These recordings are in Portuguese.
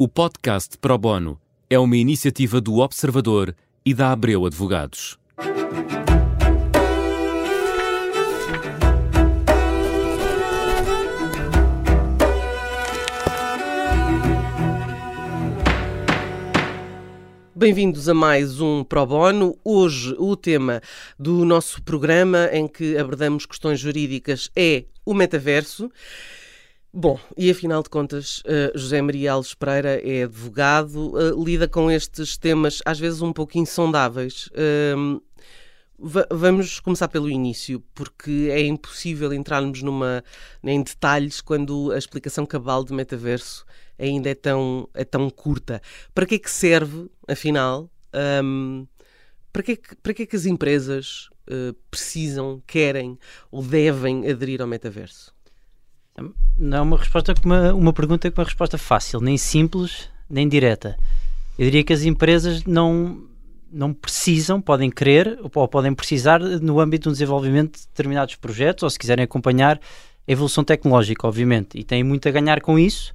O podcast Pro Bono é uma iniciativa do Observador e da Abreu Advogados. Bem-vindos a mais um Pro Bono. Hoje o tema do nosso programa em que abordamos questões jurídicas é o metaverso. Bom, e afinal de contas, uh, José Maria Alves Pereira é advogado, uh, lida com estes temas às vezes um pouco insondáveis. Uh, vamos começar pelo início, porque é impossível entrarmos numa, em detalhes quando a explicação cabal do metaverso ainda é tão, é tão curta. Para que é que serve, afinal? Um, para, que é que, para que é que as empresas uh, precisam, querem ou devem aderir ao metaverso? Não é uma resposta com uma, uma pergunta com uma resposta fácil, nem simples, nem direta. Eu diria que as empresas não, não precisam, podem querer ou podem precisar no âmbito do desenvolvimento de determinados projetos ou se quiserem acompanhar a evolução tecnológica, obviamente, e têm muito a ganhar com isso.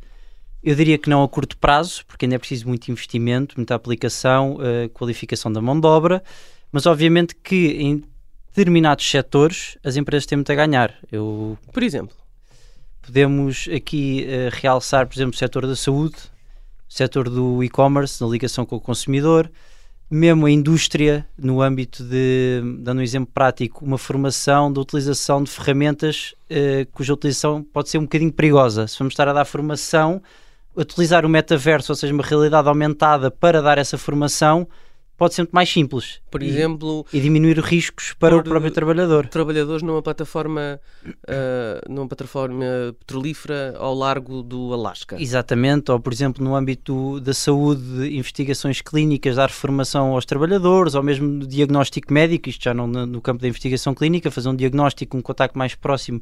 Eu diria que não a curto prazo, porque ainda é preciso muito investimento, muita aplicação, uh, qualificação da mão de obra, mas obviamente que em determinados setores as empresas têm muito a ganhar. Eu, Por exemplo? Podemos aqui uh, realçar, por exemplo, o setor da saúde, o setor do e-commerce, na ligação com o consumidor, mesmo a indústria, no âmbito de, dando um exemplo prático, uma formação da utilização de ferramentas uh, cuja utilização pode ser um bocadinho perigosa. Se vamos estar a dar formação, utilizar o metaverso, ou seja, uma realidade aumentada para dar essa formação, pode ser muito mais simples. Por e, exemplo... E diminuir riscos para o próprio trabalhador. Trabalhadores numa plataforma, uh, numa plataforma petrolífera ao largo do Alasca. Exatamente, ou por exemplo no âmbito da saúde, investigações clínicas, dar formação aos trabalhadores, ou mesmo no diagnóstico médico, isto já não no campo da investigação clínica, fazer um diagnóstico, um contacto mais próximo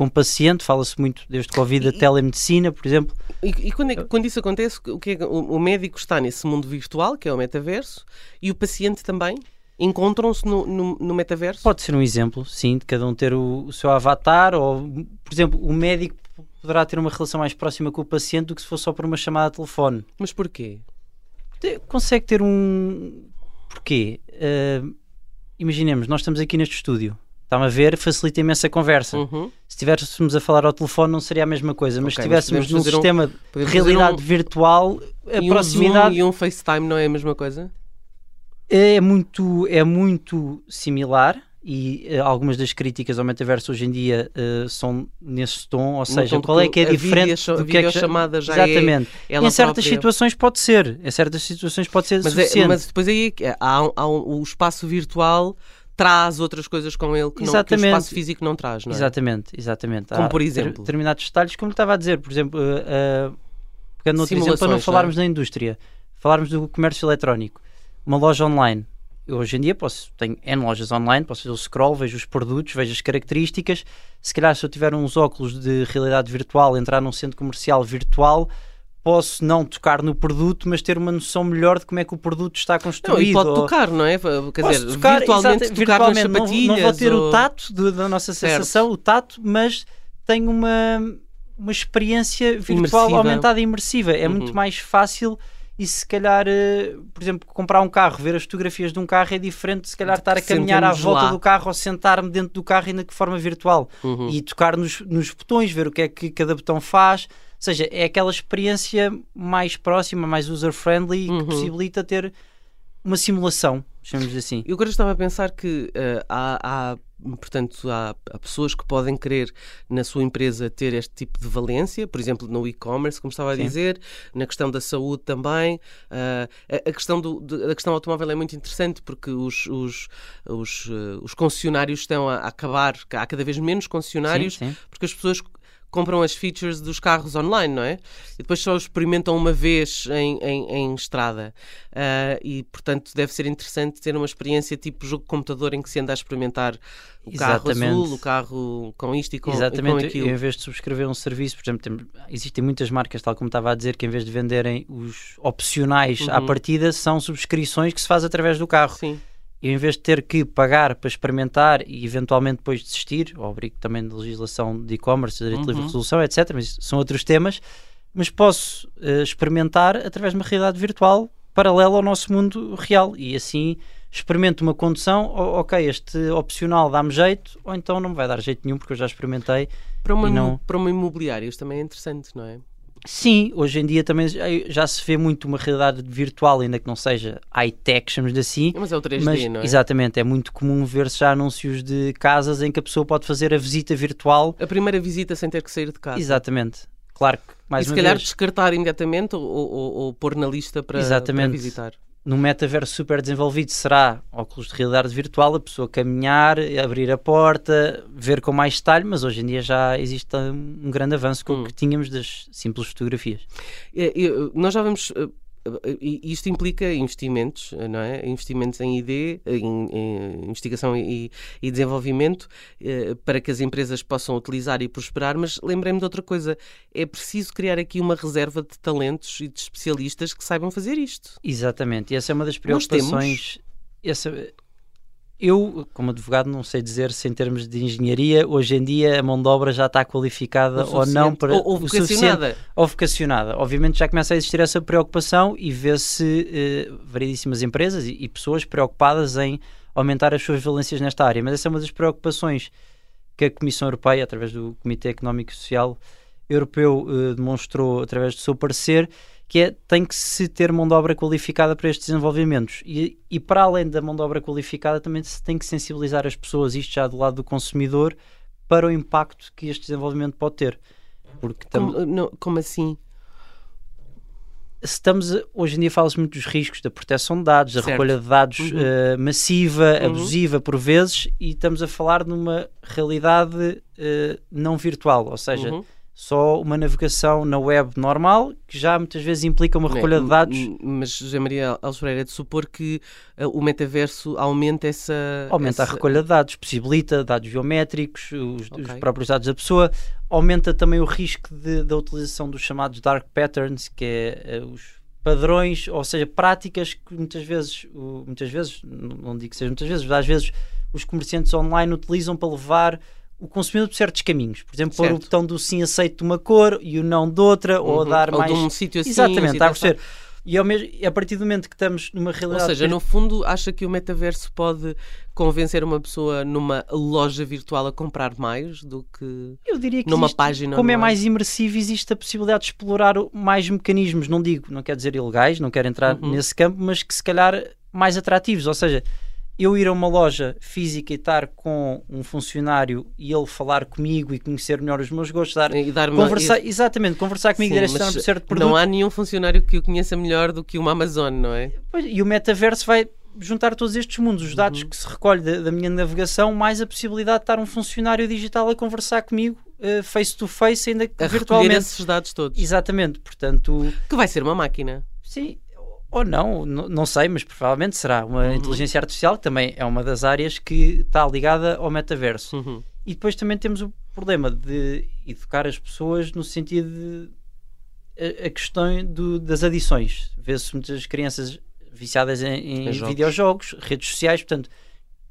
com o paciente, fala-se muito desde Covid a telemedicina, por exemplo. E, e quando, é, quando, isso acontece, o, que é, o, o, médico está nesse mundo virtual, que é o metaverso, e o paciente também? Encontram-se no, no, no, metaverso? Pode ser um exemplo, sim, de cada um ter o, o, seu avatar, ou, por exemplo, o médico poderá ter uma relação mais próxima com o paciente do que se fosse só por uma chamada de telefone. Mas porquê? Consegue ter um. Porquê? Uh, imaginemos, nós estamos aqui neste estúdio Está-me a ver, facilita imenso a conversa. Uhum. Se estivéssemos a falar ao telefone, não seria a mesma coisa, mas okay, se estivéssemos num sistema um, de realidade um, virtual, a proximidade. Um e um FaceTime não é a mesma coisa? É muito, é muito similar e uh, algumas das críticas ao metaverso hoje em dia uh, são nesse tom, ou seja, qual é que é diferente do que é que chamada já Exatamente. É em certas própria... situações pode ser, em certas situações pode ser mas suficiente. É, mas depois aí há, há um, o espaço virtual traz outras coisas com ele que, não, que o espaço físico não traz, não é? Exatamente, exatamente. Como Há por exemplo? Determinados detalhes, como estava a dizer, por exemplo, uh, pegando outro exemplo, para não falarmos não é? da indústria, falarmos do comércio eletrónico. Uma loja online. Eu hoje em dia posso, tenho N lojas online, posso fazer o scroll, vejo os produtos, vejo as características. Se calhar, se eu tiver uns óculos de realidade virtual, entrar num centro comercial virtual, posso não tocar no produto, mas ter uma noção melhor de como é que o produto está construído. Não, e pode tocar, não é? Quer dizer, tocar, virtualmente, exato, tocar virtualmente nas sapatilhas. Não, não vou ter ou... o tato de, da nossa sensação, certo. o tato, mas tenho uma, uma experiência virtual imersiva. aumentada e imersiva. É uhum. muito mais fácil e se calhar, uh, por exemplo, comprar um carro, ver as fotografias de um carro é diferente de se calhar estar a caminhar à volta lá. do carro ou sentar-me dentro do carro ainda de forma virtual uhum. e tocar nos, nos botões, ver o que é que cada botão faz seja, é aquela experiência mais próxima, mais user-friendly uhum. que possibilita ter uma simulação, chamamos assim. Eu agora estava a pensar que uh, há, há, portanto, há, há, pessoas que podem querer na sua empresa ter este tipo de valência, por exemplo, no e-commerce, como estava a Sim. dizer, na questão da saúde também. Uh, a, a, questão do, de, a questão automóvel é muito interessante porque os, os, os, uh, os concessionários estão a, a, acabar, há cada vez menos concessionários, sim, porque as pessoas compram as features dos carros online, não é? E depois só experimentam uma vez em, em, em estrada. Uh, e, portanto, deve ser interessante ter uma experiência tipo jogo de computador em que se anda a experimentar o Exatamente. carro azul, o carro com isto e com, Exatamente. E com aquilo. em vez de subscrever um serviço, por exemplo, tem, existem muitas marcas, tal como estava a dizer, que em vez de venderem os opcionais uhum. à partida, são subscrições que se faz através do carro. Sim eu em vez de ter que pagar para experimentar e eventualmente depois desistir, ao abrigo também de legislação de e-commerce, direito uhum. de livre uhum. resolução, etc., mas são outros temas, mas posso uh, experimentar através de uma realidade virtual paralela ao nosso mundo real e assim experimento uma condução, ok, este opcional dá-me jeito, ou então não me vai dar jeito nenhum porque eu já experimentei. Para uma, não... para uma imobiliária isto também é interessante, não é? Sim, hoje em dia também já se vê muito uma realidade virtual, ainda que não seja high-tech, chamamos de assim. Mas é o 3D, mas, não é? Exatamente, é muito comum ver-se já anúncios de casas em que a pessoa pode fazer a visita virtual. A primeira visita sem ter que sair de casa. Exatamente. Claro que, mais e se calhar vez... descartar imediatamente ou, ou, ou pôr na lista para, para visitar no metaverso super desenvolvido será óculos de realidade virtual, a pessoa caminhar, abrir a porta, ver com mais detalhe, mas hoje em dia já existe um grande avanço com hum. o que tínhamos das simples fotografias. É, nós já vamos eh, isto implica investimentos, não é? Investimentos em ID, em, em investigação e, e desenvolvimento, eh, para que as empresas possam utilizar e prosperar, mas lembrei-me de outra coisa. É preciso criar aqui uma reserva de talentos e de especialistas que saibam fazer isto. Exatamente, e essa é uma das preocupações. Essa, eu, como advogado, não sei dizer se em termos de engenharia, hoje em dia a mão de obra já está qualificada ou não para ou, ou vocacionada. ou vocacionada. Obviamente já começa a existir essa preocupação e vê-se eh, variedíssimas empresas e, e, pessoas preocupadas em aumentar as suas valências nesta área. Mas essa é uma das preocupações que a Comissão Europeia, através do Comitê Económico e Social Europeu, eh, demonstrou através do seu parecer que é tem que se ter mão de obra qualificada para estes desenvolvimentos. E, e para além da mão de obra qualificada, também se tem que sensibilizar as pessoas, isto já do lado do consumidor, para o impacto que este desenvolvimento pode ter. Porque tam... como, não, como assim? estamos hoje em dia fala-se muito dos riscos da proteção de dados, da recolha de dados uhum. uh, massiva, uhum. abusiva por vezes, e estamos a falar numa realidade uh, não virtual, ou seja, uhum só uma navegação na web normal, que já muitas vezes implica uma recolha de dados. Mas, José Maria Alves é de supor que uh, o metaverso aumenta essa. Aumenta essa... a recolha de dados, possibilita dados biométricos, os, okay. os próprios dados da pessoa, aumenta também o risco de, da utilização dos chamados dark patterns, que é uh, os padrões, ou seja, práticas que muitas vezes, uh, muitas vezes, não digo que seja muitas vezes, mas às vezes os comerciantes online utilizam para levar o consumidor por certos caminhos. Por exemplo, certo. pôr o botão do sim aceito de uma cor e o não de outra, uhum. ou dar ou mais. De um sítio assim, Exatamente, está a perceber. E ao mesmo, a partir do momento que estamos numa realidade. Ou seja, no fundo, acha que o metaverso pode convencer uma pessoa numa loja virtual a comprar mais do que Eu diria que numa existe, página. Como é mais imersivo, existe a possibilidade de explorar mais mecanismos. Não digo, não quer dizer ilegais, não quero entrar uhum. nesse campo, mas que se calhar mais atrativos. Ou seja, eu ir a uma loja física e estar com um funcionário e ele falar comigo e conhecer melhor os meus gostos, dar, e dar conversar, uma... exatamente, conversar comigo Sim, direção de certo produto. Não há nenhum funcionário que o conheça melhor do que uma Amazon, não é? E o metaverso vai juntar todos estes mundos, os dados uhum. que se recolhe da, da, minha navegação, mais a possibilidade de estar um funcionário digital a conversar comigo uh, face to face, ainda que a virtualmente. esses dados todos. Exatamente, portanto. Que vai ser uma máquina. Sim, ou não, não sei, mas provavelmente será uma uhum. inteligência artificial que também é uma das áreas que está ligada ao metaverso. Uhum. E depois também temos o problema de educar as pessoas no sentido de a, a questão do, das adições. Vê-se muitas crianças viciadas em, em videojogos, redes sociais, portanto,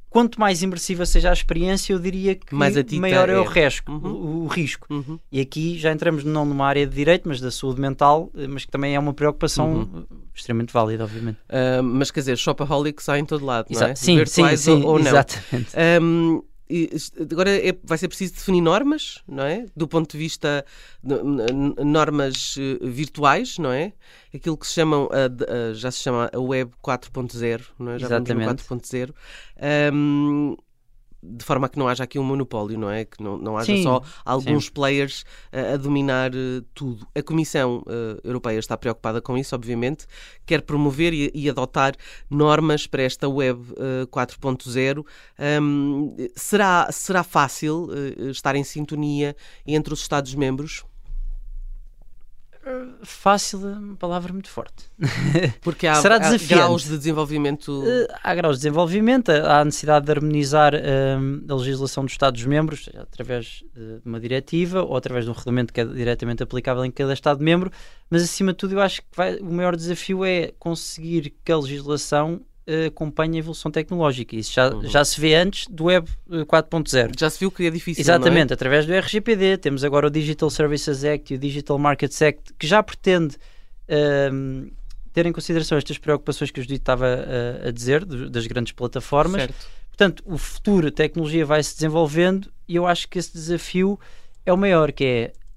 quanto mais imersiva seja a experiência, eu diria que maior é, é o, risco, uhum. o, o, risco. Uhum. E aqui já entramos não numa área de direito, mas da saúde mental, eh, mas que também é uma preocupação uhum. extremamente válida, obviamente. Uh, mas quer dizer, shopaholics há em todo lado, não é? Sim, sim, sim, ou, ou não. Exatamente. Um, agora é, vai ser preciso definir normas, não é? Do ponto de vista de normas eh, virtuais, não é? Aquilo que se chamam, a, a, já se chama a Web 4.0, não é? Já Exatamente. vamos no 4.0. Um, de forma a que não haja aqui um monopólio, não é? Que não, não haja sim, só alguns sim. players a, a dominar uh, tudo. A Comissão uh, Europeia está preocupada com isso, obviamente, quer promover e, e adotar normas para esta Web uh, 4.0. Um, será, será fácil estar em sintonia entre os Estados-membros? Fácil é uma palavra muito forte. Porque há, Será há graus de desenvolvimento. Uh, há graus de desenvolvimento, há a necessidade de harmonizar uh, a legislação dos Estados-membros através de uma diretiva ou através de um regulamento que é diretamente aplicável em cada Estado-membro, mas acima de tudo eu acho que vai, o maior desafio é conseguir que a legislação acompanha a evolução tecnológica. Isso já, uhum. já se vê antes do Web 4.0. Já se viu que é difícil. Exatamente, é? através do RGPD. Temos agora o Digital Services Act e o Digital Markets Act, que já pretende uh, ter em consideração estas preocupações que o Judito estava a, a dizer, das grandes plataformas. Certo. Portanto, o futuro, a tecnologia vai se desenvolvendo e eu acho que esse desafio é o maior, que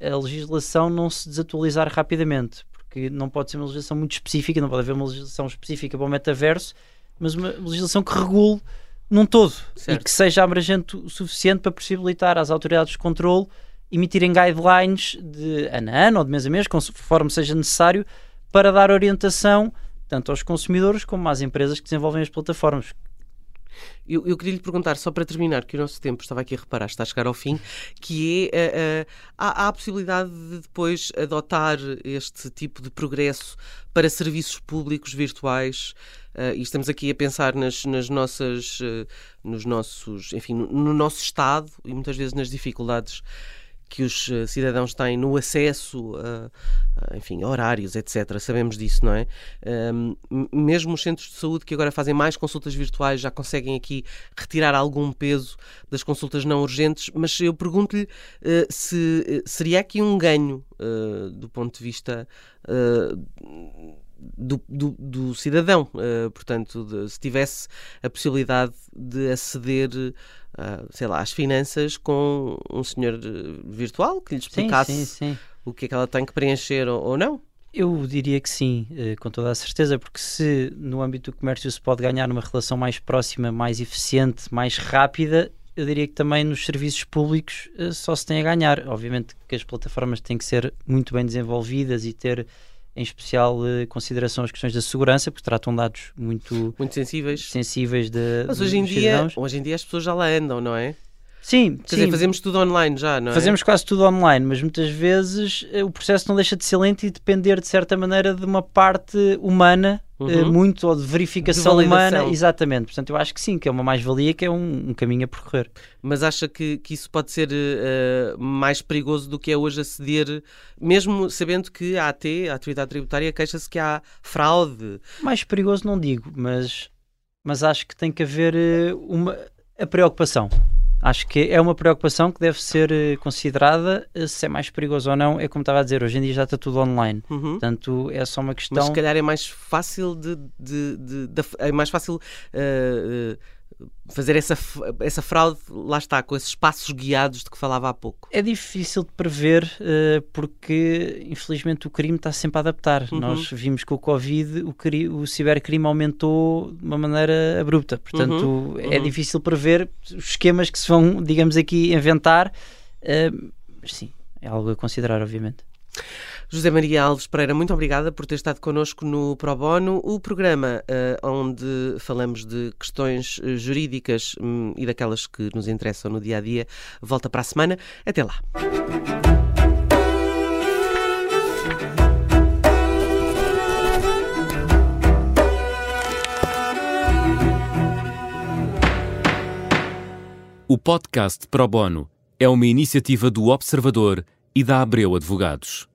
é a legislação não se desatualizar rapidamente, porque não pode ser uma legislação muito específica, não pode haver uma legislação específica para o metaverso, mas uma legislação que regule num todo certo. e que seja abrangente o suficiente para possibilitar às autoridades de controle emitirem guidelines de ano a ano ou de mês a mês, conforme seja necessário, para dar orientação tanto aos consumidores como às empresas que desenvolvem as plataformas. Eu, eu queria lhe perguntar, só para terminar, que o nosso tempo estava aqui a reparar, está a chegar ao fim, que é uh, uh, há, a possibilidade de depois adotar este tipo de progresso para serviços públicos virtuais. Uh, e estamos aqui a pensar nas, nas nossas, nos nossos, enfim, no, no nosso estado e muitas vezes nas dificuldades que os eh, cidadãos têm no acesso a, enfim, horários, etc. Sabemos disso, não é? Mesmo os centros de saúde que agora fazem mais consultas virtuais já conseguem aqui retirar algum peso das consultas não urgentes, mas eu pergunto-lhe uh, se uh, seria aqui um ganho do ponto de vista do, do, do cidadão. Uh, portanto, de, se tivesse a possibilidade de aceder, uh, sei lá, às finanças com um senhor eh, virtual que lhe explicasse sim, sim, sim. o que é que ela tem que preencher ou, ou não? Eu diria que sim, com toda a certeza, porque se no âmbito do comércio se pode ganhar numa relação mais próxima, mais eficiente, mais rápida, eu diria que também nos serviços públicos só se tem a ganhar. Obviamente que as plataformas têm que ser muito bem desenvolvidas e ter em especial eh, consideração as questões da segurança, porque tratam dados muito, muito sensíveis, sensíveis de, Mas hoje em, dia, hoje em dia as pessoas já lá andam, não é? Sim, Quer sim. dizer, fazemos tudo online já, não é? Fazemos quase tudo online, mas muitas vezes eh, o processo não deixa de ser lento e depender, de certa maneira, de uma parte humana, eh, uhum. muito, ou de verificação de humana. Exatamente. Portanto, eu acho que sim, que é uma mais-valia, que é um, um, caminho a percorrer. Mas acha que, que isso pode ser uh, mais perigoso do que é hoje aceder, mesmo sabendo que a AT, a Autoridade Tributária, queixa-se que há fraude? Mais perigoso não digo, mas, mas acho que tem que haver uma, a preocupação acho que é uma preocupação que deve ser eh, considerada eh, se é mais perigoso ou não. É como estava a dizer, hoje em dia já está tudo online. Uhum. Portanto, é só uma questão. Mas se calhar é mais fácil de. de, de, de é mais fácil. Uh, uh, fazer essa, essa fraude, lá está, com esses passos guiados de que falava há pouco? É difícil de prever uh, porque, infelizmente, o crime está sempre a adaptar. Uhum. Nós vimos que com o Covid o, o cibercrime aumentou de uma maneira abrupta. Portanto, uhum. é uhum. difícil prever os esquemas que se vão, digamos aqui, inventar. Uh, mas sim, é algo a considerar, obviamente. José Maria Alves Pereira, muito obrigada por ter estado connosco no Pro Bono, o programa uh, onde falamos de questões uh, jurídicas um, e daquelas que nos interessam no dia a dia. Volta para a semana. Até lá. O podcast Pro Bono é uma iniciativa do Observador e da Abreu Advogados.